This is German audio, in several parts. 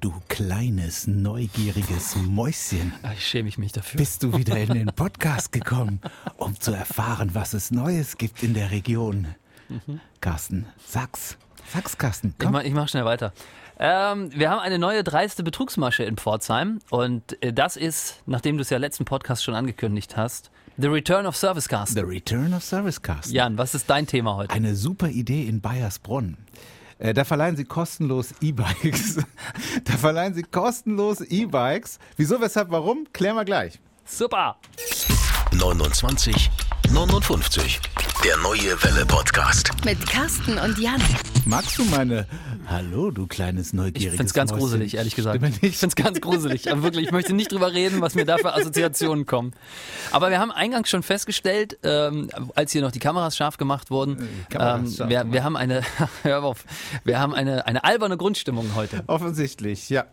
du kleines, neugieriges Mäuschen. Ach, ich schäme mich dafür. Bist du wieder in den Podcast gekommen, um zu erfahren, was es Neues gibt in der Region? Mhm. Carsten, sag's. Sag's, Carsten. Komm. Ich, mach, ich mach schnell weiter. Ähm, wir haben eine neue dreiste Betrugsmasche in Pforzheim und äh, das ist, nachdem du es ja letzten Podcast schon angekündigt hast, The Return of Service Carsten. The Return of Service Carsten. Jan, was ist dein Thema heute? Eine super Idee in Bayersbronn. Äh, da verleihen sie kostenlos E-Bikes. da verleihen sie kostenlos E-Bikes. Wieso, weshalb, warum? Klären wir gleich. Super. 29 59. Der neue Welle Podcast. Mit Carsten und Jan. Magst du meine Hallo, du kleines neugieriges Ich find's ganz Mäuschen. gruselig, ehrlich gesagt. Ich find's ganz gruselig. Aber wirklich, ich möchte nicht drüber reden, was mir da für Assoziationen kommen. Aber wir haben eingangs schon festgestellt, ähm, als hier noch die Kameras scharf gemacht wurden, ähm, wir, wir haben eine, hör auf, wir haben eine, eine alberne Grundstimmung heute. Offensichtlich, ja.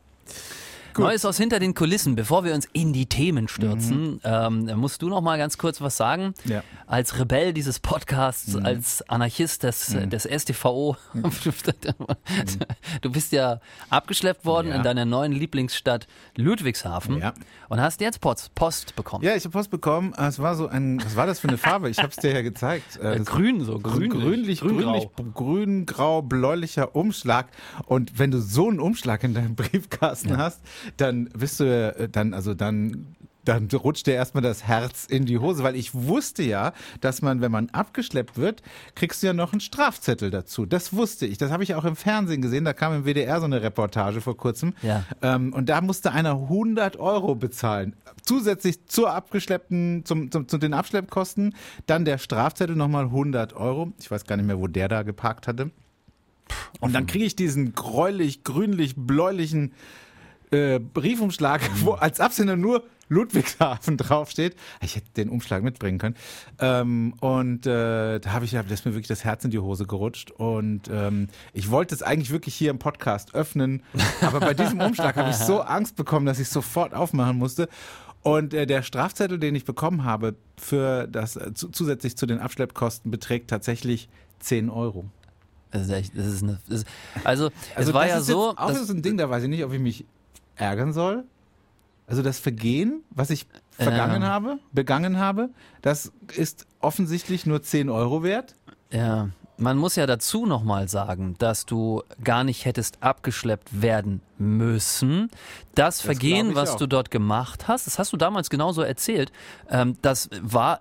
Gut. Neues aus hinter den Kulissen. Bevor wir uns in die Themen stürzen, mhm. ähm, musst du noch mal ganz kurz was sagen. Ja. Als Rebell dieses Podcasts, mhm. als Anarchist des, mhm. des STVO. Mhm. du bist ja abgeschleppt worden ja. in deiner neuen Lieblingsstadt Ludwigshafen ja. und hast jetzt Post, Post bekommen. Ja, ich habe Post bekommen. Es war so ein, was war das für eine Farbe? Ich habe es dir ja gezeigt. Äh, grün so, grün, grünlich, grünlich, grün, grau, bläulicher Umschlag. Und wenn du so einen Umschlag in deinem Briefkasten hast, dann bist du äh, dann, also dann dann rutscht dir erstmal das Herz in die Hose, weil ich wusste ja, dass man, wenn man abgeschleppt wird, kriegst du ja noch einen Strafzettel dazu. Das wusste ich. Das habe ich auch im Fernsehen gesehen. Da kam im WDR so eine Reportage vor kurzem. Ja. Ähm, und da musste einer 100 Euro bezahlen. Zusätzlich zur abgeschleppten, zum, zum, zu den Abschleppkosten. Dann der Strafzettel nochmal 100 Euro. Ich weiß gar nicht mehr, wo der da geparkt hatte. Und dann kriege ich diesen gräulich, grünlich, bläulichen äh, Briefumschlag, mhm. wo als Absender nur Ludwigshafen draufsteht. Ich hätte den Umschlag mitbringen können. Ähm, und äh, da habe ich, da ist mir wirklich das Herz in die Hose gerutscht. Und ähm, ich wollte es eigentlich wirklich hier im Podcast öffnen. Aber bei diesem Umschlag habe ich so Angst bekommen, dass ich sofort aufmachen musste. Und äh, der Strafzettel, den ich bekommen habe, für das äh, zusätzlich zu den Abschleppkosten beträgt tatsächlich 10 Euro. Das ist echt, das ist eine, das ist, also, also es war ja so. Auch das ist ein Ding, da weiß ich nicht, ob ich mich ärgern soll. Also das Vergehen, was ich vergangen ja. habe, begangen habe, das ist offensichtlich nur 10 Euro wert. Ja, man muss ja dazu nochmal sagen, dass du gar nicht hättest abgeschleppt werden müssen. Das, das Vergehen, was auch. du dort gemacht hast, das hast du damals genauso erzählt, ähm, das war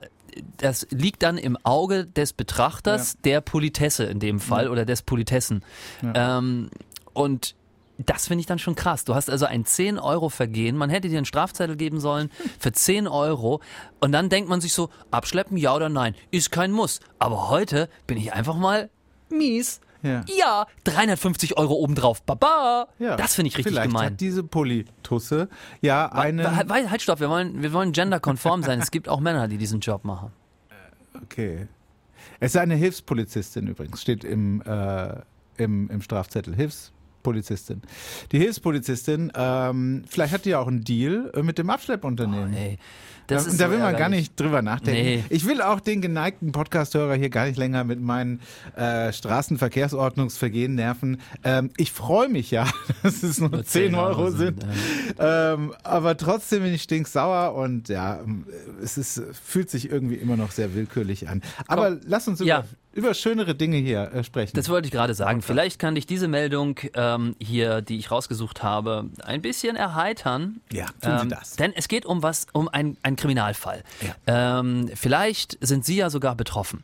das liegt dann im Auge des Betrachters, ja. der Politesse in dem Fall ja. oder des Politessen. Ja. Ähm, und das finde ich dann schon krass. Du hast also ein 10 Euro Vergehen. Man hätte dir einen Strafzettel geben sollen für 10 Euro. Und dann denkt man sich so, abschleppen, ja oder nein? Ist kein Muss. Aber heute bin ich einfach mal mies. Ja, ja 350 Euro obendrauf. Baba. Ja, das finde ich richtig vielleicht gemein. Hat diese Politusse ja eine. Halt, halt, stopp, wir wollen, wir wollen genderkonform sein. es gibt auch Männer, die diesen Job machen. Okay. Es ist eine Hilfspolizistin übrigens, steht im, äh, im, im Strafzettel. Hilfs Hilfspolizistin. Die Hilfspolizistin, ähm, vielleicht hat die ja auch einen Deal äh, mit dem Abschleppunternehmen. Oh. Das da, ist da will man gar nicht drüber nachdenken. Nee. Ich will auch den geneigten Podcast-Hörer hier gar nicht länger mit meinen äh, Straßenverkehrsordnungsvergehen nerven. Ähm, ich freue mich ja, dass es nur, nur 10 Euro sind. sind ja. ähm, aber trotzdem bin ich stinksauer und ja, es ist, fühlt sich irgendwie immer noch sehr willkürlich an. Aber Komm. lass uns über ja über schönere Dinge hier äh, sprechen. Das wollte ich gerade sagen. Vielleicht kann dich diese Meldung ähm, hier, die ich rausgesucht habe, ein bisschen erheitern. Ja, tun ähm, Sie das. Denn es geht um was, um ein, ein Kriminalfall. Ja. Ähm, vielleicht sind Sie ja sogar betroffen.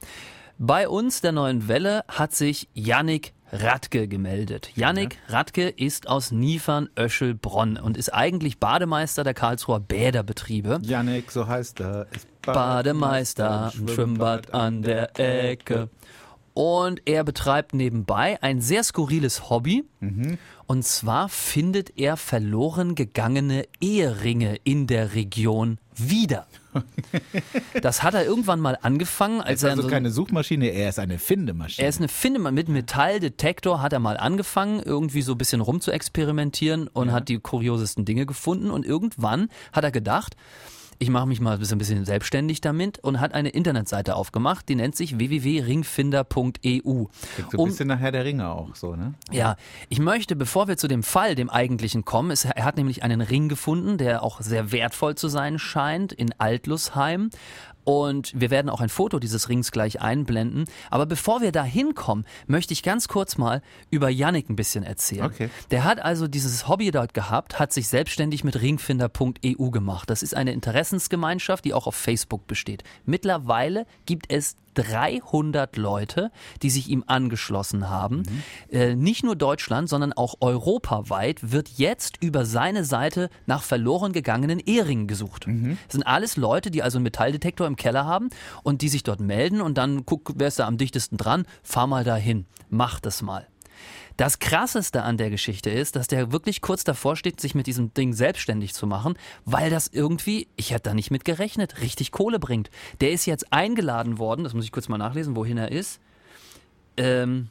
Bei uns der neuen Welle hat sich Yannick Radke gemeldet. Yannick ja. Radke ist aus Niefern-Öschelbronn und ist eigentlich Bademeister der Karlsruher Bäderbetriebe. Yannick, so heißt er, ist Bademeister, Bademeister Schwimmbad an der Ecke. Und er betreibt nebenbei ein sehr skurriles Hobby. Mhm. Und zwar findet er verloren gegangene Eheringe in der Region wieder. Das hat er irgendwann mal angefangen, als er. Also so keine Suchmaschine, er ist eine Findemaschine. Er ist eine Findemaschine. Mit Metalldetektor hat er mal angefangen, irgendwie so ein bisschen rum zu experimentieren und ja. hat die kuriosesten Dinge gefunden. Und irgendwann hat er gedacht, ich mache mich mal ein bisschen selbstständig damit und hat eine Internetseite aufgemacht, die nennt sich www.ringfinder.eu. So ein bisschen nachher der Ringe auch so, ne? Ja, ich möchte, bevor wir zu dem Fall, dem eigentlichen kommen, es, er hat nämlich einen Ring gefunden, der auch sehr wertvoll zu sein scheint, in Altlusheim. Und wir werden auch ein Foto dieses Rings gleich einblenden. Aber bevor wir da hinkommen, möchte ich ganz kurz mal über Yannick ein bisschen erzählen. Okay. Der hat also dieses Hobby dort gehabt, hat sich selbstständig mit ringfinder.eu gemacht. Das ist eine Interessensgemeinschaft, die auch auf Facebook besteht. Mittlerweile gibt es 300 Leute, die sich ihm angeschlossen haben. Mhm. Äh, nicht nur Deutschland, sondern auch europaweit wird jetzt über seine Seite nach verloren gegangenen Eheringen gesucht. Mhm. Das sind alles Leute, die also einen Metalldetektor im Keller haben und die sich dort melden und dann guck, wer ist da am dichtesten dran, fahr mal dahin, mach das mal. Das Krasseste an der Geschichte ist, dass der wirklich kurz davor steht, sich mit diesem Ding selbstständig zu machen, weil das irgendwie, ich hätte da nicht mit gerechnet, richtig Kohle bringt. Der ist jetzt eingeladen worden, das muss ich kurz mal nachlesen, wohin er ist. Ähm,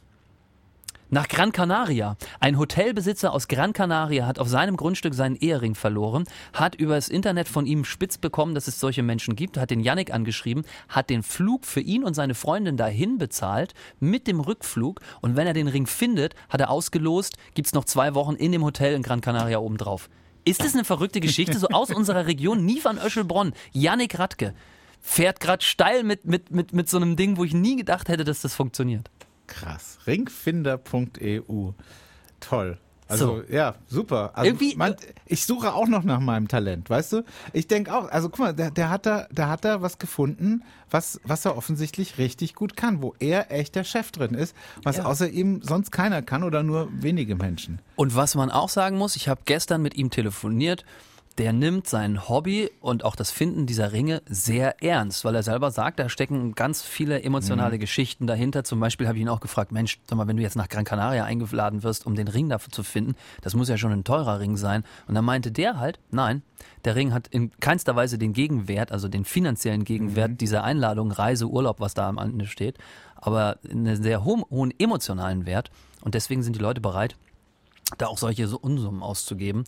nach Gran Canaria. Ein Hotelbesitzer aus Gran Canaria hat auf seinem Grundstück seinen Ehering verloren, hat über das Internet von ihm spitz bekommen, dass es solche Menschen gibt, hat den Yannick angeschrieben, hat den Flug für ihn und seine Freundin dahin bezahlt mit dem Rückflug und wenn er den Ring findet, hat er ausgelost, gibt es noch zwei Wochen in dem Hotel in Gran Canaria obendrauf. Ist das eine verrückte Geschichte? So aus unserer Region, nie van Öschelbronn, Yannick Radke fährt gerade steil mit, mit, mit, mit so einem Ding, wo ich nie gedacht hätte, dass das funktioniert. Krass. Ringfinder.eu. Toll. Also so. ja, super. Also, Irgendwie, man, ich suche auch noch nach meinem Talent, weißt du? Ich denke auch, also guck mal, der, der, hat da, der hat da was gefunden, was, was er offensichtlich richtig gut kann, wo er echt der Chef drin ist, was ja. außer ihm sonst keiner kann oder nur wenige Menschen. Und was man auch sagen muss, ich habe gestern mit ihm telefoniert der nimmt sein Hobby und auch das Finden dieser Ringe sehr ernst, weil er selber sagt, da stecken ganz viele emotionale mhm. Geschichten dahinter. Zum Beispiel habe ich ihn auch gefragt, Mensch, sag mal, wenn du jetzt nach Gran Canaria eingeladen wirst, um den Ring dafür zu finden, das muss ja schon ein teurer Ring sein. Und dann meinte der halt, nein, der Ring hat in keinster Weise den Gegenwert, also den finanziellen Gegenwert mhm. dieser Einladung, Reise, Urlaub, was da am Ende steht, aber einen sehr hohen, hohen emotionalen Wert. Und deswegen sind die Leute bereit, da auch solche Unsummen auszugeben.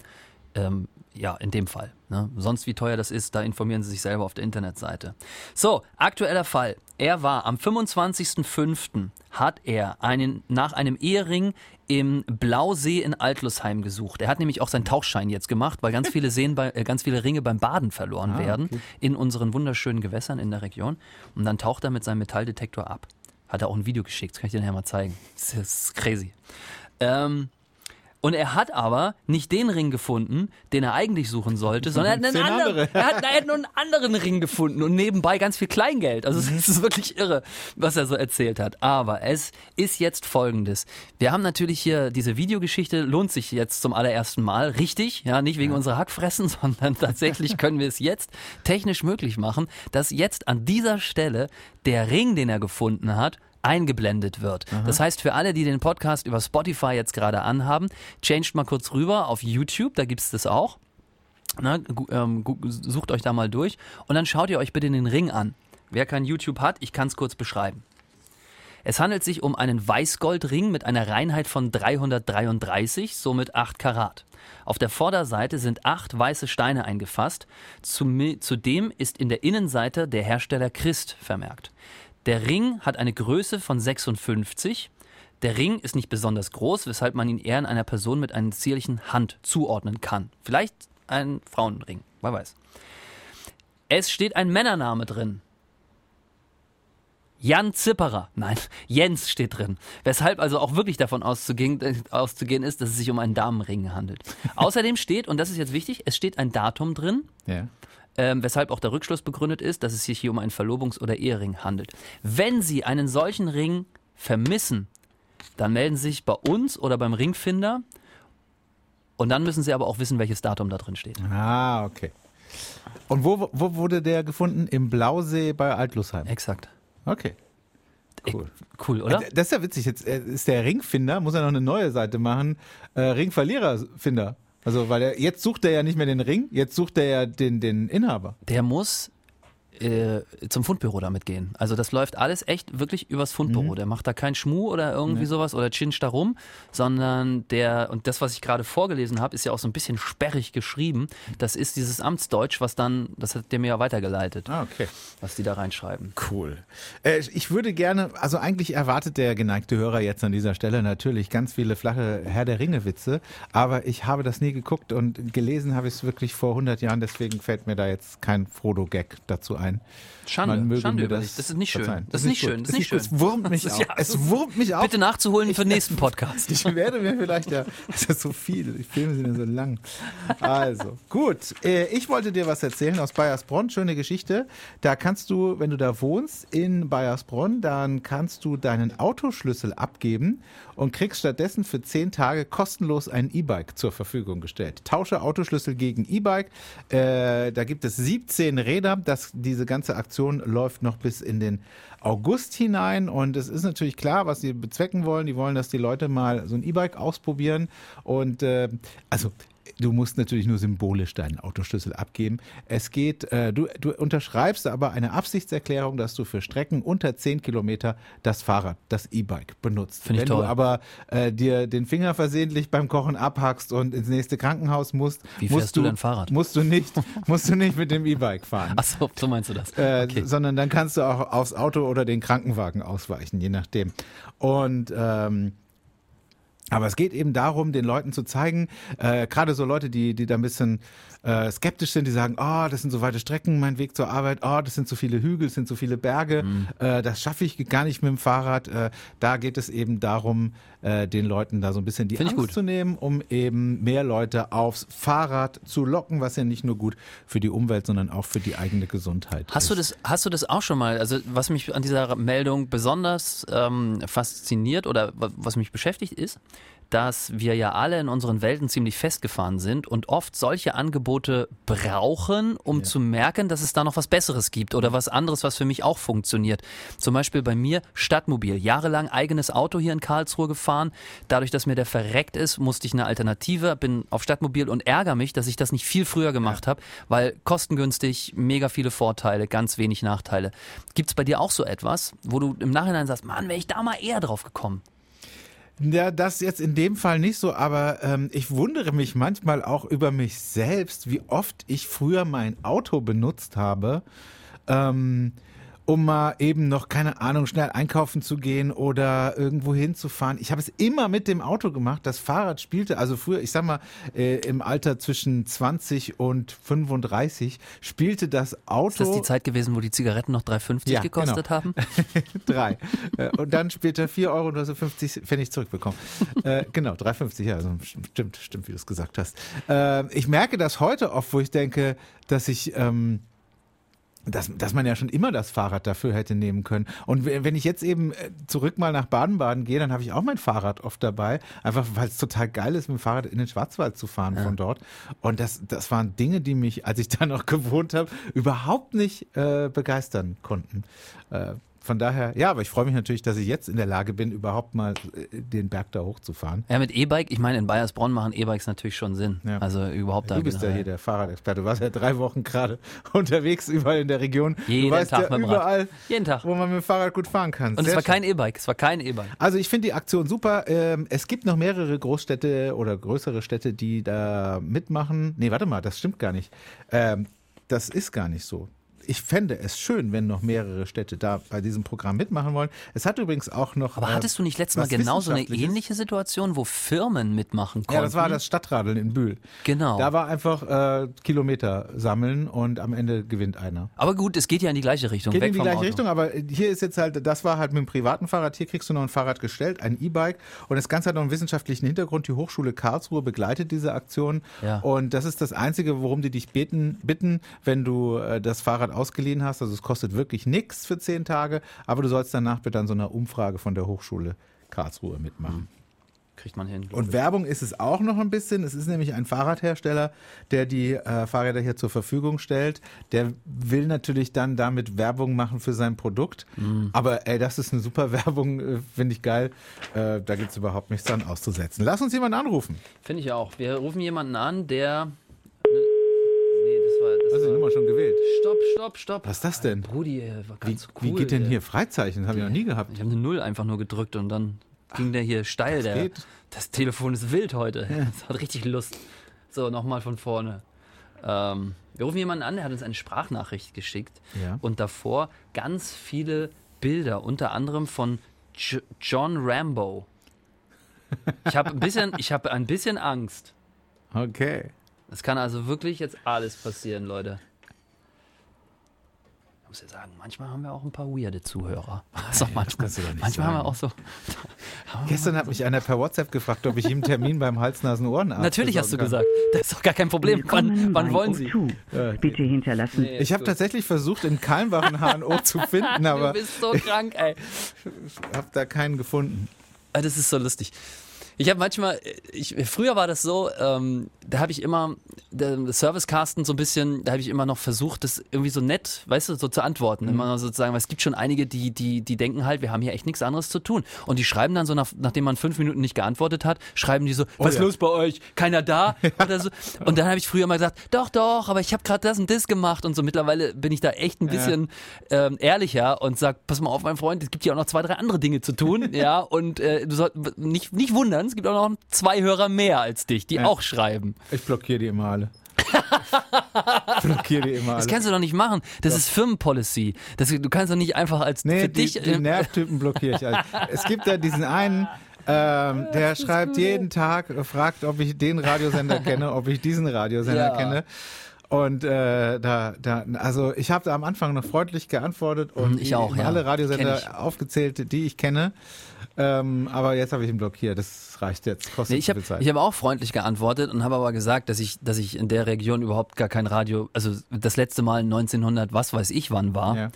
Ähm, ja, in dem Fall. Ne? Sonst wie teuer das ist, da informieren Sie sich selber auf der Internetseite. So, aktueller Fall. Er war am 25.05. hat er einen, nach einem Ehering im Blausee in Altlusheim gesucht. Er hat nämlich auch seinen Tauchschein jetzt gemacht, weil ganz viele, Seen bei, äh, ganz viele Ringe beim Baden verloren ah, werden okay. in unseren wunderschönen Gewässern in der Region. Und dann taucht er mit seinem Metalldetektor ab. Hat er auch ein Video geschickt, das kann ich dir nachher mal zeigen. Das ist crazy. Ähm, und er hat aber nicht den Ring gefunden, den er eigentlich suchen sollte, sondern er hat, einen anderen, er, hat, er hat nur einen anderen Ring gefunden und nebenbei ganz viel Kleingeld. Also es ist wirklich irre, was er so erzählt hat. Aber es ist jetzt folgendes. Wir haben natürlich hier diese Videogeschichte, lohnt sich jetzt zum allerersten Mal. Richtig, ja, nicht wegen ja. unserer Hackfressen, sondern tatsächlich können wir es jetzt technisch möglich machen, dass jetzt an dieser Stelle der Ring, den er gefunden hat, eingeblendet wird. Aha. Das heißt, für alle, die den Podcast über Spotify jetzt gerade anhaben, changed mal kurz rüber auf YouTube, da gibt es das auch. Na, ähm, sucht euch da mal durch und dann schaut ihr euch bitte den Ring an. Wer kein YouTube hat, ich kann es kurz beschreiben. Es handelt sich um einen Weißgoldring mit einer Reinheit von 333, somit 8 Karat. Auf der Vorderseite sind acht weiße Steine eingefasst. Zudem ist in der Innenseite der Hersteller Christ vermerkt. Der Ring hat eine Größe von 56. Der Ring ist nicht besonders groß, weshalb man ihn eher in einer Person mit einer zierlichen Hand zuordnen kann. Vielleicht ein Frauenring, wer weiß. Es steht ein Männername drin. Jan Zipperer. Nein, Jens steht drin. Weshalb also auch wirklich davon auszugehen, auszugehen ist, dass es sich um einen Damenring handelt. Außerdem steht, und das ist jetzt wichtig, es steht ein Datum drin. Ja ähm, weshalb auch der Rückschluss begründet ist, dass es sich hier um einen Verlobungs- oder Ehering handelt. Wenn Sie einen solchen Ring vermissen, dann melden Sie sich bei uns oder beim Ringfinder und dann müssen Sie aber auch wissen, welches Datum da drin steht. Ah, okay. Und wo, wo wurde der gefunden? Im Blausee bei Altlusheim? Exakt. Okay. Cool. Cool, oder? Das ist ja witzig. Jetzt äh, ist der Ringfinder, muss er noch eine neue Seite machen. Äh, Ringverliererfinder. Also, weil er, jetzt sucht er ja nicht mehr den Ring, jetzt sucht er ja den, den Inhaber. Der muss äh, zum Fundbüro damit gehen. Also das läuft alles echt wirklich übers Fundbüro. Mhm. Der macht da kein Schmuh oder irgendwie nee. sowas oder chincht da rum, sondern der, und das, was ich gerade vorgelesen habe, ist ja auch so ein bisschen sperrig geschrieben. Das ist dieses Amtsdeutsch, was dann, das hat der mir ja weitergeleitet. Ah, okay. Was die da reinschreiben. Cool. Äh, ich würde gerne, also eigentlich erwartet der geneigte Hörer jetzt an dieser Stelle natürlich ganz viele flache Herr der Ringe Witze, aber ich habe das nie geguckt und gelesen habe ich es wirklich vor 100 Jahren, deswegen fällt mir da jetzt kein Frodo-Gag dazu ein ein. Schande, Schande über das, das ist nicht schön. Das, das ist nicht schön. Das ist nicht schön. Es wurmt mich auch. Ja, es wurmt mich auch. Bitte nachzuholen für den nächsten Podcast. Ich werde mir vielleicht ja, das ist so viel, die Filme sind ja so lang. Also, gut. Äh, ich wollte dir was erzählen aus Bayersbronn. Schöne Geschichte. Da kannst du, wenn du da wohnst in Bayersbronn, dann kannst du deinen Autoschlüssel abgeben und kriegst stattdessen für zehn Tage kostenlos ein E-Bike zur Verfügung gestellt. Tausche Autoschlüssel gegen E-Bike. Äh, da gibt es 17 Räder. Das, diese ganze Aktion läuft noch bis in den August hinein und es ist natürlich klar, was sie bezwecken wollen. Die wollen, dass die Leute mal so ein E-Bike ausprobieren und äh, also Du musst natürlich nur symbolisch deinen Autoschlüssel abgeben. Es geht, äh, du, du unterschreibst aber eine Absichtserklärung, dass du für Strecken unter 10 Kilometer das Fahrrad, das E-Bike benutzt. Finde ich Wenn toll. du aber äh, dir den Finger versehentlich beim Kochen abhackst und ins nächste Krankenhaus musst, Wie musst du, du dein Fahrrad? Musst du nicht, musst du nicht mit dem E-Bike fahren. Ach so, so meinst du das. Äh, okay. Sondern dann kannst du auch aufs Auto oder den Krankenwagen ausweichen, je nachdem. Und ähm, aber es geht eben darum, den Leuten zu zeigen, äh, gerade so Leute, die, die da ein bisschen äh, skeptisch sind, die sagen, oh, das sind so weite Strecken, mein Weg zur Arbeit, oh, das sind so viele Hügel, das sind so viele Berge, mhm. äh, das schaffe ich gar nicht mit dem Fahrrad. Äh, da geht es eben darum, äh, den Leuten da so ein bisschen die Find Angst zu nehmen, um eben mehr Leute aufs Fahrrad zu locken, was ja nicht nur gut für die Umwelt, sondern auch für die eigene Gesundheit hast ist. Du das, hast du das auch schon mal, also was mich an dieser Meldung besonders ähm, fasziniert oder was mich beschäftigt ist, dass wir ja alle in unseren Welten ziemlich festgefahren sind und oft solche Angebote brauchen, um ja. zu merken, dass es da noch was Besseres gibt oder was anderes, was für mich auch funktioniert. Zum Beispiel bei mir Stadtmobil. Jahrelang eigenes Auto hier in Karlsruhe gefahren. Dadurch, dass mir der verreckt ist, musste ich eine Alternative, bin auf Stadtmobil und ärgere mich, dass ich das nicht viel früher gemacht ja. habe, weil kostengünstig, mega viele Vorteile, ganz wenig Nachteile. Gibt es bei dir auch so etwas, wo du im Nachhinein sagst, Mann, wäre ich da mal eher drauf gekommen? Ja, das jetzt in dem Fall nicht so, aber ähm, ich wundere mich manchmal auch über mich selbst, wie oft ich früher mein Auto benutzt habe. Ähm, um mal eben noch, keine Ahnung, schnell einkaufen zu gehen oder irgendwo hinzufahren. Ich habe es immer mit dem Auto gemacht. Das Fahrrad spielte, also früher, ich sag mal, äh, im Alter zwischen 20 und 35 spielte das Auto. Ist das die Zeit gewesen, wo die Zigaretten noch 3,50 ja, gekostet genau. haben? Drei. Äh, und dann später 4 Euro und du hast so 50 Pfennig zurückbekommen. äh, genau, 3,50, ja, also stimmt, stimmt, wie du es gesagt hast. Äh, ich merke das heute oft, wo ich denke, dass ich, ähm, dass, dass man ja schon immer das Fahrrad dafür hätte nehmen können. Und wenn ich jetzt eben äh, zurück mal nach Baden-Baden gehe, dann habe ich auch mein Fahrrad oft dabei, einfach weil es total geil ist, mit dem Fahrrad in den Schwarzwald zu fahren ja. von dort. Und das, das waren Dinge, die mich, als ich da noch gewohnt habe, überhaupt nicht äh, begeistern konnten. Äh, von daher, ja, aber ich freue mich natürlich, dass ich jetzt in der Lage bin, überhaupt mal äh, den Berg da hochzufahren. Ja, mit E-Bike, ich meine, in Bayersbronn machen E-Bikes natürlich schon Sinn. Ja. Also überhaupt da. Du bist ja hier der Fahrradexperte. Du warst ja drei Wochen gerade unterwegs, überall in der Region. Jeden du weißt Tag ja überall, Rad. Jeden Tag. wo man mit dem Fahrrad gut fahren kann. Und Sehr es war schön. kein E-Bike, es war kein E-Bike. Also ich finde die Aktion super. Ähm, es gibt noch mehrere Großstädte oder größere Städte, die da mitmachen. Nee, warte mal, das stimmt gar nicht. Ähm, das ist gar nicht so ich fände es schön, wenn noch mehrere Städte da bei diesem Programm mitmachen wollen. Es hat übrigens auch noch. Aber hattest du nicht letztes Mal genau so eine ähnliche Situation, wo Firmen mitmachen konnten? Ja, das war das Stadtradeln in Bühl. Genau. Da war einfach äh, Kilometer sammeln und am Ende gewinnt einer. Aber gut, es geht ja in die gleiche Richtung. Geht in die gleiche Auto. Richtung, aber hier ist jetzt halt, das war halt mit dem privaten Fahrrad. Hier kriegst du noch ein Fahrrad gestellt, ein E-Bike. Und das Ganze hat noch einen wissenschaftlichen Hintergrund. Die Hochschule Karlsruhe begleitet diese Aktion. Ja. Und das ist das Einzige, worum die dich beten, bitten, wenn du äh, das Fahrrad ausgeliehen hast. Also es kostet wirklich nichts für zehn Tage, aber du sollst danach bitte an so einer Umfrage von der Hochschule Karlsruhe mitmachen. Mhm. Kriegt man hin. Und Werbung ist es auch noch ein bisschen. Es ist nämlich ein Fahrradhersteller, der die äh, Fahrräder hier zur Verfügung stellt. Der will natürlich dann damit Werbung machen für sein Produkt. Mhm. Aber ey, das ist eine super Werbung, äh, finde ich geil. Äh, da gibt es überhaupt nichts dran auszusetzen. Lass uns jemanden anrufen. Finde ich auch. Wir rufen jemanden an, der. War, das Hast du die Nummer schon gewählt? Stopp, stopp, stopp. Was ist das denn? Brudi, ey, war Wie, ganz wie cool. geht denn hier Freizeichen? Das habe ich noch nie gehabt. Ich habe eine Null einfach nur gedrückt und dann ging der hier steil. das Der, geht. das Telefon ist wild heute. Das hat richtig Lust. So, nochmal von vorne. Ähm, wir rufen jemanden an, der hat uns eine Sprachnachricht geschickt. Ja. Und davor ganz viele Bilder, unter anderem von J John Rambo. Ich habe ein, bisschen- ich hab ein bisschen Angst. Okay. Es kann also wirklich jetzt alles passieren, Leute. Ich muss ja sagen, manchmal haben wir auch ein paar weirde Zuhörer. Also manchmal, du doch nicht manchmal haben wir auch so. Gestern hat mich einer per WhatsApp gefragt, ob ich ihm einen Termin beim Hals-Nasen-Ohrenarzt Natürlich hast du kann. gesagt. Das ist doch gar kein Problem. Wann, Willkommen wann wollen Sie? O2. Bitte hinterlassen. Nee, Ich habe tatsächlich versucht, in Kalmbach ein HNO zu finden, Du aber bist so krank, ey. habe da keinen gefunden. Ah, Das ist so lustig. Ich habe manchmal, ich, früher war das so, ähm, da habe ich immer, Servicecasten so ein bisschen, da habe ich immer noch versucht, das irgendwie so nett, weißt du, so zu antworten. Immer sozusagen, weil es gibt schon einige, die, die, die denken halt, wir haben hier echt nichts anderes zu tun. Und die schreiben dann so, nach, nachdem man fünf Minuten nicht geantwortet hat, schreiben die so, was ist ja. los bei euch? Keiner da? Oder so. Und dann habe ich früher mal gesagt, doch, doch, aber ich habe gerade das und das gemacht. Und so mittlerweile bin ich da echt ein bisschen ähm, ehrlicher und sag, pass mal auf, mein Freund, es gibt hier auch noch zwei, drei andere Dinge zu tun. ja, und äh, du sollst nicht, nicht wundern, es gibt auch noch zwei Hörer mehr als dich, die Ja. auch schreiben. Ich blockiere die immer alle. blockiere die immer Das alle. kannst du doch nicht machen. Das ist Firmenpolicy. Das, du kannst doch nicht einfach als Nee, für die, dich. die äh, Nervtypen blockiere ich alle. Es gibt da diesen einen, ähm, der schreibt jeden Tag, äh, fragt, ob ich den Radiosender kenne, ob ich diesen Radiosender Ja. kenne. Und äh, da, da, also ich habe da am Anfang noch freundlich geantwortet und Hm, ich auch, ja. alle. Radiosender aufgezählt, die ich kenne. Ähm, aber jetzt habe ich ihn blockiert. Das reicht jetzt. Kostet Nee, ich habe hab auch freundlich geantwortet und habe aber gesagt, dass ich, dass ich in der Region überhaupt gar kein Radio, also das letzte Mal 1900, was weiß ich wann war. ja.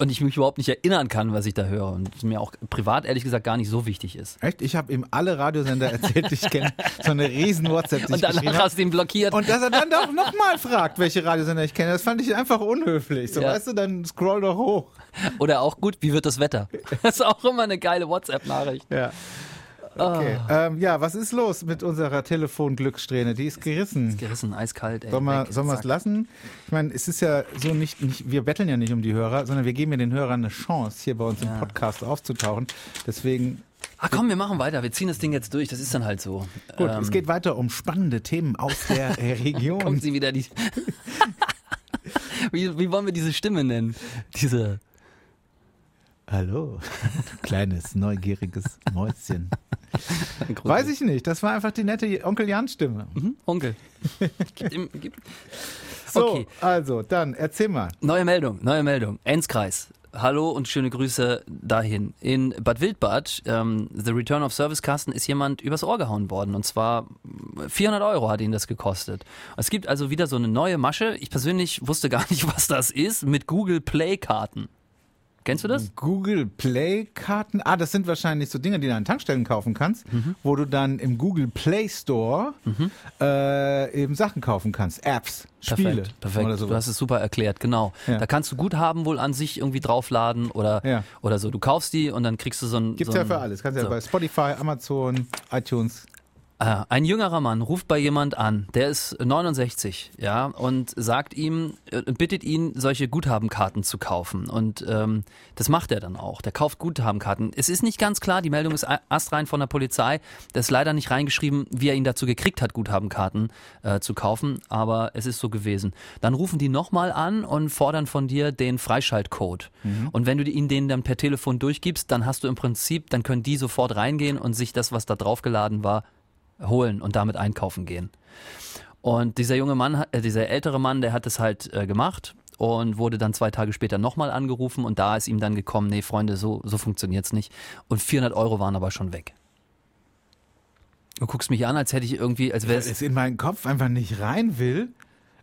Und ich mich überhaupt nicht erinnern kann, was ich da höre. Und es mir auch privat ehrlich gesagt gar nicht so wichtig ist. Echt? Ich habe ihm alle Radiosender erzählt, die ich kenne. So eine riesen WhatsApp, die Und ich danach habe. hast du ihn blockiert. Und dass er dann doch nochmal fragt, welche Radiosender ich kenne, das fand ich einfach unhöflich. So, Ja. weißt du, dann scroll doch hoch. Oder auch gut, wie wird das Wetter? Das ist auch immer eine geile WhatsApp-Nachricht. Ja. Okay. Ah. Ähm, ja, was ist los mit unserer Telefonglückssträhne? Die ist gerissen. Gerissen, eiskalt, ey. Sollen wir es lassen? Ich meine, es ist ja so nicht, nicht, wir betteln ja nicht um die Hörer, sondern wir geben ja den Hörern eine Chance, hier bei uns im Ja. Podcast aufzutauchen. Deswegen, Ah komm, wir machen weiter. Wir ziehen das Ding jetzt durch. Das ist dann halt so. gut, Ähm, es geht weiter um spannende Themen aus der Region. Kommt sie wieder die. wie, wie wollen wir diese Stimme nennen? Diese. Hallo, du kleines, neugieriges Mäuschen. Weiß ich nicht, das war einfach die nette Onkel Jan-Stimme. Mhm, Onkel. Gib ihm, gib. So, Okay. also, dann erzähl mal. Neue Meldung, neue Meldung. Enzkreis. Hallo und schöne Grüße dahin. In Bad Wildbad, ähm, The Return of Service Kasten, ist jemand übers Ohr gehauen worden. Und zwar 400 Euro hat ihn das gekostet. Es gibt also wieder so eine neue Masche. Ich persönlich wusste gar nicht, was das ist, mit Google Play Karten. Kennst du das? Google Play Karten. Ah, das sind wahrscheinlich so Dinge, die du an Tankstellen kaufen kannst, Mhm. wo du dann im Google Play Store äh, eben Sachen kaufen kannst. Apps, Spiele Perfekt, perfekt. Du hast es super erklärt, genau. Ja. Da kannst du Guthaben wohl an sich irgendwie draufladen oder, Ja. oder so. Du kaufst die und dann kriegst du so ein. Gibt's so ja ein, für alles. Kannst ja so. bei Spotify, Amazon, iTunes. Ah, Ein jüngerer Mann ruft bei jemand an, der ist 69, ja, und sagt ihm, äh, bittet ihn, solche Guthabenkarten zu kaufen. Und ähm, das macht er dann auch. Der kauft Guthabenkarten. Es ist nicht ganz klar, die Meldung ist astrein von der Polizei. Das ist leider nicht reingeschrieben, wie er ihn dazu gekriegt hat, Guthabenkarten äh, zu kaufen, aber es ist so gewesen. Dann rufen die nochmal an und fordern von dir den Freischaltcode. Und wenn du ihnen den dann per Telefon durchgibst, dann hast du im Prinzip, dann können die sofort reingehen und sich das, was da draufgeladen war, holen und damit einkaufen gehen. Und dieser junge Mann, äh, dieser ältere Mann, der hat es halt äh, gemacht und wurde dann zwei Tage später nochmal angerufen und da ist ihm dann gekommen, nee Freunde, so, so funktioniert's nicht. Und 400 Euro waren aber schon weg. Du guckst mich an, als hätte ich irgendwie, als wäre es... es in meinen Kopf einfach nicht rein will,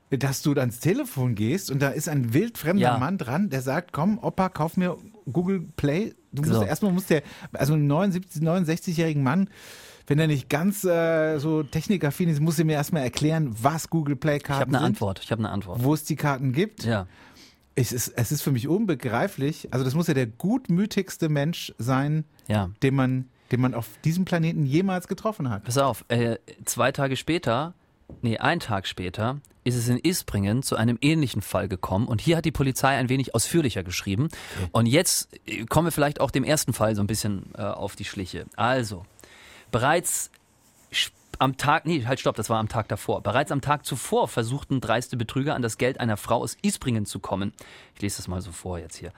dass du ans Telefon gehst und da ist ein wildfremder Ja. Mann dran, der sagt, komm, Opa, kauf mir Google Play. Du musst So. erstmal muss der, also einen 79, 69-jährigen Mann, wenn er nicht ganz äh, so technikaffin ist, muss er mir erstmal erklären, was Google Play Ich Karten habe eine sind, Antwort, ich habe eine Antwort. wo es die Karten gibt. Ja. Es ist, es ist für mich unbegreiflich. Also das muss ja der gutmütigste Mensch sein, Ja. den man, den man auf diesem Planeten jemals getroffen hat. Pass auf, äh, zwei Tage später, nee, ein Tag später, ist es in Isbringen zu einem ähnlichen Fall gekommen und hier hat die Polizei ein wenig ausführlicher geschrieben. Und jetzt äh, kommen wir vielleicht auch dem ersten Fall so ein bisschen äh, auf die Schliche. Also, bereits am Tag, nee, halt stopp, das war am Tag davor. Bereits am Tag zuvor versuchten dreiste Betrüger an das Geld einer Frau aus Isbringen zu kommen. Ich lese das mal so vor jetzt hier.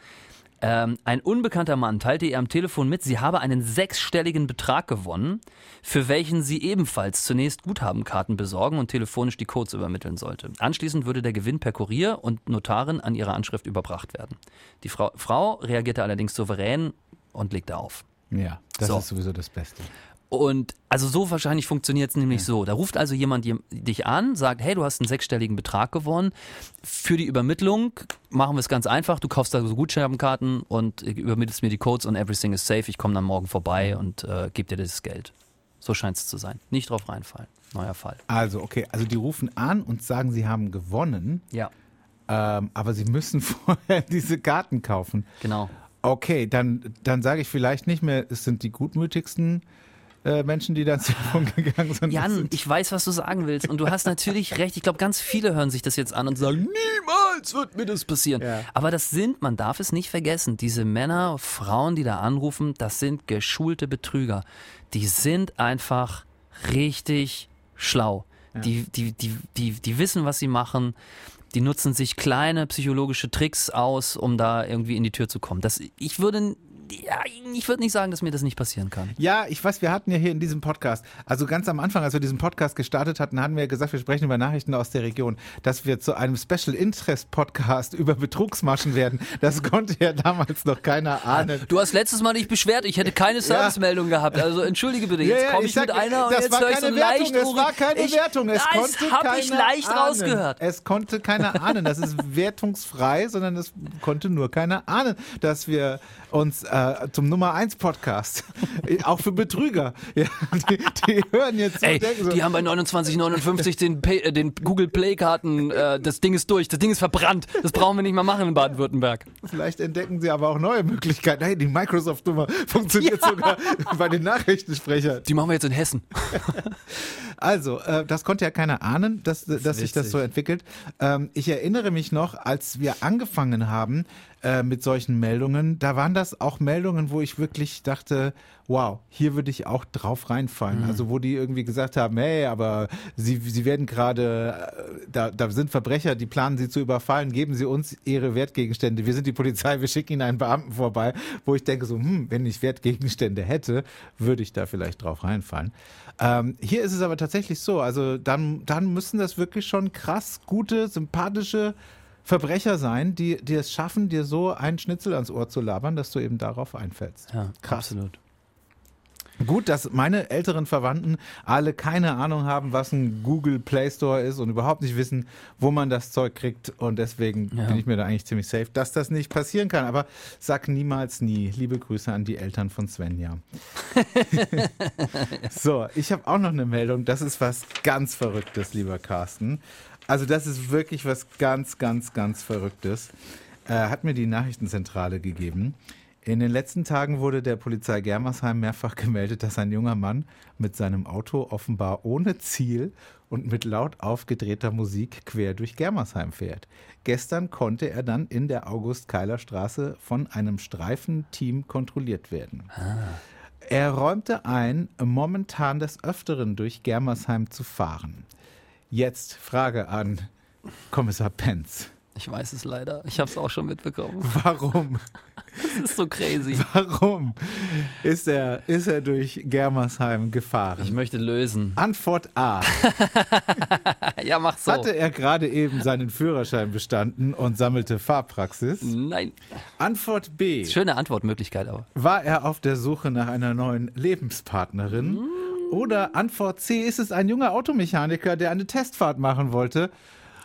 Ähm, ein unbekannter Mann teilte ihr am Telefon mit, sie habe einen sechsstelligen Betrag gewonnen, für welchen sie ebenfalls zunächst Guthabenkarten besorgen und telefonisch die Codes übermitteln sollte. Anschließend würde der Gewinn per Kurier und Notarin an ihre Anschrift überbracht werden. Die Frau, Frau reagierte allerdings souverän und legte auf. Ja, das so. ist sowieso das Beste. Und also so wahrscheinlich funktioniert es nämlich ja. so. Da ruft also jemand dich an, sagt, hey, du hast einen sechsstelligen Betrag gewonnen. Für die Übermittlung machen wir es ganz einfach. Du kaufst da so Gutscheinkarten und übermittelst mir die Codes und everything is safe. Ich komme dann morgen vorbei und äh, gebe dir das Geld. So scheint es zu sein. Nicht drauf reinfallen. Neuer Fall. Also, okay. Also die rufen an und sagen, sie haben gewonnen. Ja. Ähm, aber sie müssen vorher diese Karten kaufen. Genau. Okay, dann, dann sage ich vielleicht nicht mehr, es sind die gutmütigsten äh, Menschen, die da Telefon gegangen sind. Jan, ich weiß, was du sagen willst. Und du hast natürlich recht. Ich glaube, ganz viele hören sich das jetzt an und sagen, niemals wird mir das passieren. Ja. Aber das sind, man darf es nicht vergessen, diese Männer, Frauen, die da anrufen, das sind geschulte Betrüger. Die sind einfach richtig schlau. Ja. Die, die, die, die, die wissen, was sie machen. Die nutzen sich kleine psychologische Tricks aus, um da irgendwie in die Tür zu kommen. Das, ich würde ja, ich würde nicht sagen, dass mir das nicht passieren kann. Ja, ich weiß, wir hatten ja hier in diesem Podcast, also ganz am Anfang, als wir diesen Podcast gestartet hatten, hatten wir gesagt, wir sprechen über Nachrichten aus der Region, dass wir zu einem Special Interest Podcast über Betrugsmaschen werden. Das konnte ja damals noch keiner ahnen. Du hast letztes Mal nicht beschwert, ich hätte keine Servicemeldung ja. gehabt. Also entschuldige bitte, jetzt ja, komme ich, ich sag, mit einer und jetzt höre ich so Wertung, leicht Es war keine ich, Wertung, es das konnte habe ich leicht ahnen. rausgehört. Es konnte keiner ahnen, das ist wertungsfrei, sondern es konnte nur keiner ahnen, dass wir uns äh, zum Nummer 1 Podcast. auch für Betrüger. Ja, die, die, hören jetzt Ey, so. Die haben bei 29,59 den, äh, den Google Play-Karten, äh, das Ding ist durch, das Ding ist verbrannt. Das brauchen wir nicht mehr machen in Baden-Württemberg. Vielleicht entdecken sie aber auch neue Möglichkeiten. Hey, die Microsoft-Nummer funktioniert ja. sogar bei den Nachrichtensprechern. Die machen wir jetzt in Hessen. Also, äh, das konnte ja keiner ahnen, dass, dass sich das so entwickelt. Ähm, ich erinnere mich noch, als wir angefangen haben, äh, mit solchen Meldungen. Da waren das auch Meldungen, wo ich wirklich dachte, wow, hier würde ich auch drauf reinfallen. Mhm. Also wo die irgendwie gesagt haben, hey, aber sie, sie werden gerade, äh, da, da sind Verbrecher, die planen sie zu überfallen, geben sie uns ihre Wertgegenstände. Wir sind die Polizei, wir schicken ihnen einen Beamten vorbei, wo ich denke so, hm, wenn ich Wertgegenstände hätte, würde ich da vielleicht drauf reinfallen. Ähm, hier ist es aber tatsächlich so, also dann, dann müssen das wirklich schon krass gute, sympathische Verbrecher sein, die, die es schaffen, dir so einen Schnitzel ans Ohr zu labern, dass du eben darauf einfällst. Ja, Krass. absolut. Gut, dass meine älteren Verwandten alle keine Ahnung haben, was ein Google Play Store ist und überhaupt nicht wissen, wo man das Zeug kriegt. Und deswegen ja. bin ich mir da eigentlich ziemlich safe, dass das nicht passieren kann. Aber sag niemals nie. Liebe Grüße an die Eltern von Svenja. so, ich habe auch noch eine Meldung. Das ist was ganz Verrücktes, lieber Carsten. Also das ist wirklich was ganz, ganz, ganz Verrücktes. Äh, hat mir die Nachrichtenzentrale gegeben. In den letzten Tagen wurde der Polizei Germersheim mehrfach gemeldet, dass ein junger Mann mit seinem Auto offenbar ohne Ziel und mit laut aufgedrehter Musik quer durch Germersheim fährt. Gestern konnte er dann in der August-Keiler-Straße von einem Streifenteam kontrolliert werden. Ah. Er räumte ein, momentan des Öfteren durch Germersheim zu fahren. Jetzt Frage an Kommissar Penz. Ich weiß es leider. Ich habe es auch schon mitbekommen. Warum? Das ist so crazy. Warum ist er, ist er durch Germersheim gefahren? Ich möchte lösen. Antwort A. ja, mach so. Hatte er gerade eben seinen Führerschein bestanden und sammelte Fahrpraxis? Nein. Antwort B. Schöne Antwortmöglichkeit aber. War er auf der Suche nach einer neuen Lebenspartnerin? Hm. Oder Antwort C, ist es ein junger Automechaniker, der eine Testfahrt machen wollte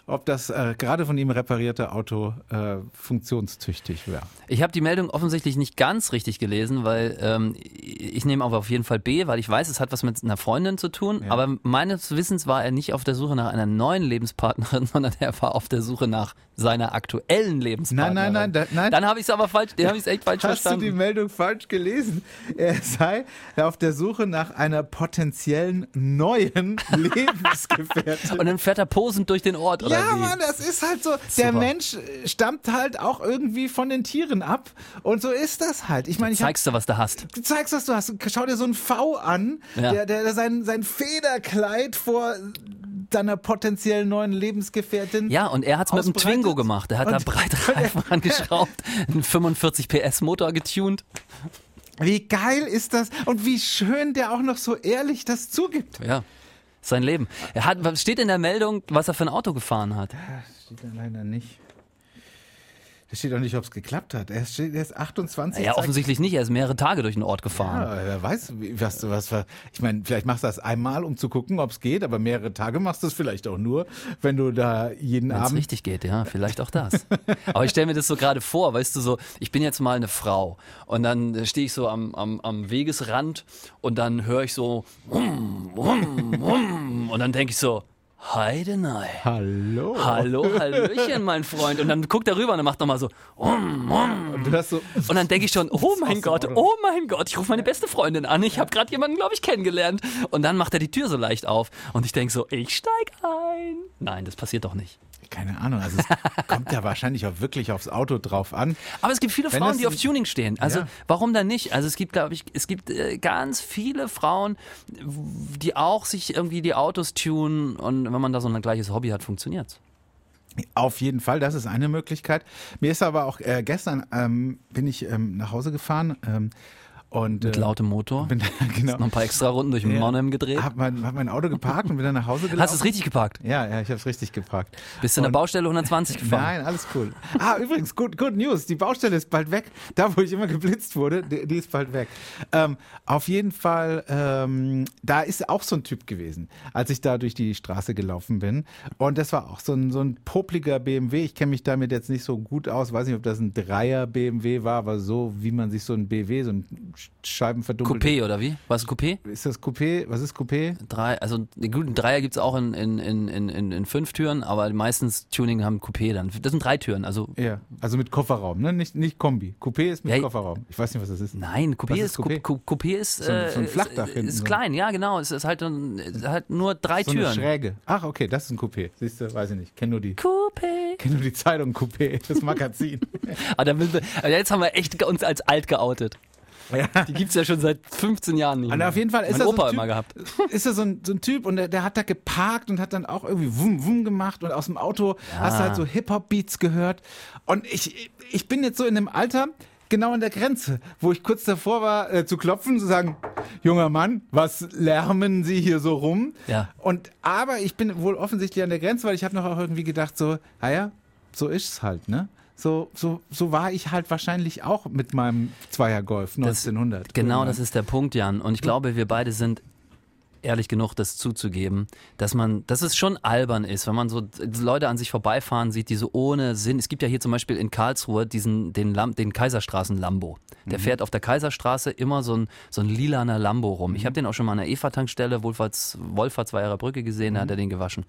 ob das äh, gerade von ihm reparierte Auto äh, funktionstüchtig wäre. Ich habe die Meldung offensichtlich nicht ganz richtig gelesen, weil ähm, ich nehme aber auf jeden Fall B, weil ich weiß, es hat was mit einer Freundin zu tun. Ja. Aber meines Wissens war er nicht auf der Suche nach einer neuen Lebenspartnerin, sondern er war auf der Suche nach seiner aktuellen Lebenspartnerin. Nein, nein, nein. Da, nein. Dann habe ich es aber falsch, dann habe ich echt falsch Hast verstanden. Hast du die Meldung falsch gelesen? Er sei auf der Suche nach einer potenziellen neuen Lebensgefährtin. Und dann fährt er posend durch den Ort, oder? Ja? Mann, das ist halt so. Der Super. Mensch stammt halt auch irgendwie von den Tieren ab. Und so ist das halt. Ich meine, ich hab, Zeigst du, was du hast. du zeigst, was du hast. Schau dir so einen V an, Ja. der, der, der sein, sein Federkleid vor deiner potenziellen neuen Lebensgefährtin. Ja, und er hat's mit dem Ausbreitet. Twingo gemacht. Er hat da Und- breite Reifen angeschraubt, einen 45 PS Motor getuned. Wie geil ist das? Und wie schön der auch noch so ehrlich das zugibt. Ja. Sein Leben. Er hat, steht in der Meldung, was er für ein Auto gefahren hat? Das steht da leider nicht. Da steht auch nicht, ob es geklappt hat. Er, steht, er ist 28. Ja, sagt- offensichtlich nicht. Er ist mehrere Tage durch den Ort gefahren. Ja, wer weiß, was du was war. Ich meine, vielleicht machst du das einmal, um zu gucken, ob es geht, aber mehrere Tage machst du es vielleicht auch nur, wenn du da jeden Wenn es Abend. richtig geht, ja, vielleicht auch das. Aber ich stelle mir das so gerade vor, weißt du, so, ich bin jetzt mal eine Frau und dann stehe ich so am, am, am Wegesrand und dann höre ich so hum, hum, hum, und dann denke ich so, Heidenei. Hallo. Hallo, Hallöchen, mein Freund. Und dann guckt er rüber und macht nochmal so, hum, hum. Und so. Und dann denke ich schon, oh mein Gott, oh mein Gott, ich rufe meine beste Freundin an. Ich habe gerade jemanden, glaube ich, kennengelernt. Und dann macht er die Tür so leicht auf. Und ich denke so, ich steig ein. Nein, das passiert doch nicht. Keine Ahnung, also es kommt ja wahrscheinlich auch wirklich aufs Auto drauf an. Aber es gibt viele Wenn Frauen, die auf Tuning stehen. Also Ja. warum dann nicht? Also es gibt, glaube ich, es gibt äh, ganz viele Frauen, die auch sich irgendwie die Autos tunen und wenn man da so ein gleiches Hobby hat, funktioniert's. Auf jeden Fall, das ist eine Möglichkeit. Mir ist aber auch äh, gestern ähm, bin ich ähm, nach Hause gefahren ähm, und Mit äh, lautem Motor. bin genau. Noch ein paar extra Runden durch Ja. Monheim gedreht. Hab mein, hab mein Auto geparkt und bin dann nach Hause gelaufen. Hast du es richtig geparkt? Ja, ja, ich habe es richtig geparkt. Bist du in der Baustelle 120 gefahren? Nein, alles cool. Ah, übrigens, good, good news. Die Baustelle ist bald weg. Da, wo ich immer geblitzt wurde, die, die ist bald weg. Ähm, auf jeden Fall, ähm, da ist auch so ein Typ gewesen, als ich da durch die Straße gelaufen bin. Und das war auch so ein, so ein popliger BMW. Ich kenne mich damit jetzt nicht so gut aus. Weiß nicht, ob das ein Dreier BMW war, aber so, wie man sich so ein BW, so ein Scheibenverdunkelter. Coupé oder wie? Was ist Coupé? Ist das Coupé? Was ist Coupé? Drei, also den guten Dreier gibt's auch in, in, in, in, in in fünf Türen, aber meistens Tuning haben Coupé dann. Das sind drei Türen, also Ja, also mit Kofferraum, ne? Nicht, nicht Kombi. Coupé ist mit Ja, Kofferraum. Ich weiß nicht, was das ist. Nein, Coupé Was ist, Coupé? Coupé? Ist, So ein- so ein äh, Flachdach ist, hinten ist so. klein, ja genau. Es ist halt, ein, es halt nur drei So eine Türen. Schräge. Ach, okay, das ist ein Coupé. Siehst du, weiß ich nicht. Kenn nur die, Coupé. kenn nur die Zeitung Coupé, das Magazin. Aber, da will, aber jetzt haben wir echt uns als alt geoutet. Ja. Die gibt's ja schon seit 15 Jahren nicht. Und mehr. auf jeden Fall ist mein er so Opa ein typ, immer gehabt. Ist er so ein, so ein Typ und der, der hat da geparkt und hat dann auch irgendwie wum wum gemacht und aus dem Auto hast du halt so Hip-Hop-Beats gehört. Und ich, ich bin jetzt so in einem Alter, genau an der Grenze, wo ich kurz davor war äh, zu klopfen, zu sagen, junger Mann, was lärmen Sie hier so rum? Ja. Und aber ich bin wohl offensichtlich an der Grenze, weil ich habe noch auch irgendwie gedacht so, naja, so ist's halt, ne? So, so, so war ich halt wahrscheinlich auch mit meinem Zweier Golf 1900. Genau, das ist der Punkt, Jan. Und ich glaube, wir beide sind ehrlich genug, das zuzugeben, dass man, dass es schon albern ist, wenn man so Leute an sich vorbeifahren sieht, die so ohne Sinn. Es gibt ja hier zum Beispiel in Karlsruhe diesen den, Lam, den Kaiserstraßen Lambo. Der fährt auf der Kaiserstraße immer so ein so ein lilaner Lambo rum. Ich habe den auch schon mal an der Eva-Tankstelle Wohlfahrts Wohlfahrtsweiherer Brücke gesehen, da hat er den gewaschen.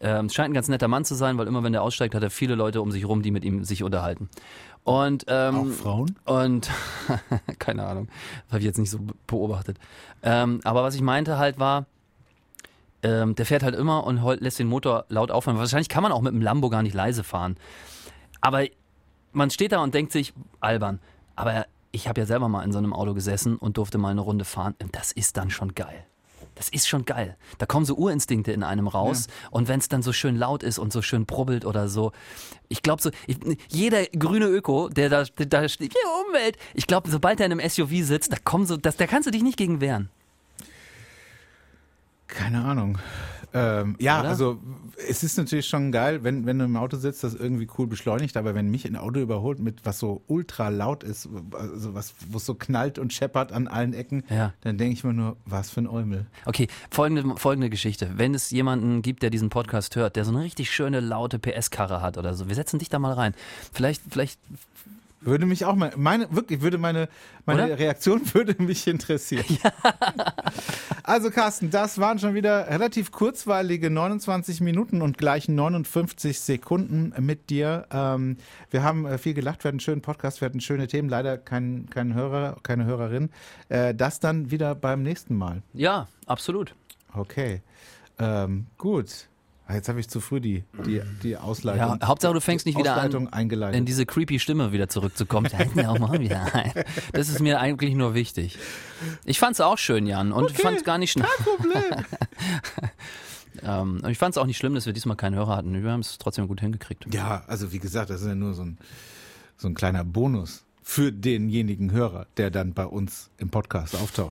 Ähm, scheint ein ganz netter Mann zu sein, weil immer wenn der aussteigt, hat er viele Leute um sich rum, die mit ihm sich unterhalten. Und ähm, Auch Frauen? und keine Ahnung, habe ich jetzt nicht so be- beobachtet. Ähm, aber was ich meinte halt war, ähm, der fährt halt immer und lässt den Motor laut aufhören. Wahrscheinlich kann man auch mit dem Lambo gar nicht leise fahren. Aber man steht da und denkt sich, albern. Aber ich habe ja selber mal in so einem Auto gesessen und durfte mal eine Runde fahren. Das ist dann schon geil. Das ist schon geil. Da kommen so Urinstinkte in einem raus. Und wenn es dann so schön laut ist und so schön brubbelt oder so. Ich glaube so, ich, jeder grüne Öko, der da, da steht, hier Umwelt. Ich glaube, sobald er in einem SUV sitzt, da kommen so, das, da kannst du dich nicht gegen wehren. Keine Ahnung. Ähm, ja, Oder? also es ist natürlich schon geil, wenn, wenn du im Auto sitzt, das irgendwie cool beschleunigt, aber wenn mich ein Auto überholt mit was so ultra laut ist, also was, wo es so knallt und scheppert an allen Ecken, Ja. dann denke ich mir nur, was für ein Eumel. Okay, folgende, folgende Geschichte. Wenn es jemanden gibt, der diesen Podcast hört, der so eine richtig schöne, laute PS-Karre hat oder so, wir setzen dich da mal rein. Vielleicht, vielleicht, Würde mich auch mal, meine, wirklich, würde meine, meine Oder? Reaktion würde mich interessieren. Also Carsten, das waren schon wieder relativ kurzweilige 29 Minuten und gleich 59 Sekunden mit dir. Ähm, wir haben äh, viel gelacht, wir hatten einen schönen Podcast, wir hatten schöne Themen, leider kein, kein Hörer, keine Hörerin. Äh, das dann wieder beim nächsten Mal. ja, absolut. Okay, ähm, gut. Jetzt habe ich zu früh die, die, die Ausleitung. Ja, Hauptsache du fängst nicht wieder Ausleitung an, eingeleitet. in diese creepy Stimme wieder zurückzukommen. Wir auch mal wieder ein. Das ist mir eigentlich nur wichtig. Ich fand's auch schön, Jan, und Okay, fand's gar nicht schlimm. Kein Problem. Ähm, ich fand's auch nicht schlimm, dass wir diesmal keinen Hörer hatten. Wir haben es trotzdem gut hingekriegt. Ja, also wie gesagt, das ist ja nur so ein, so ein kleiner Bonus für denjenigen Hörer, der dann bei uns im Podcast auftaucht.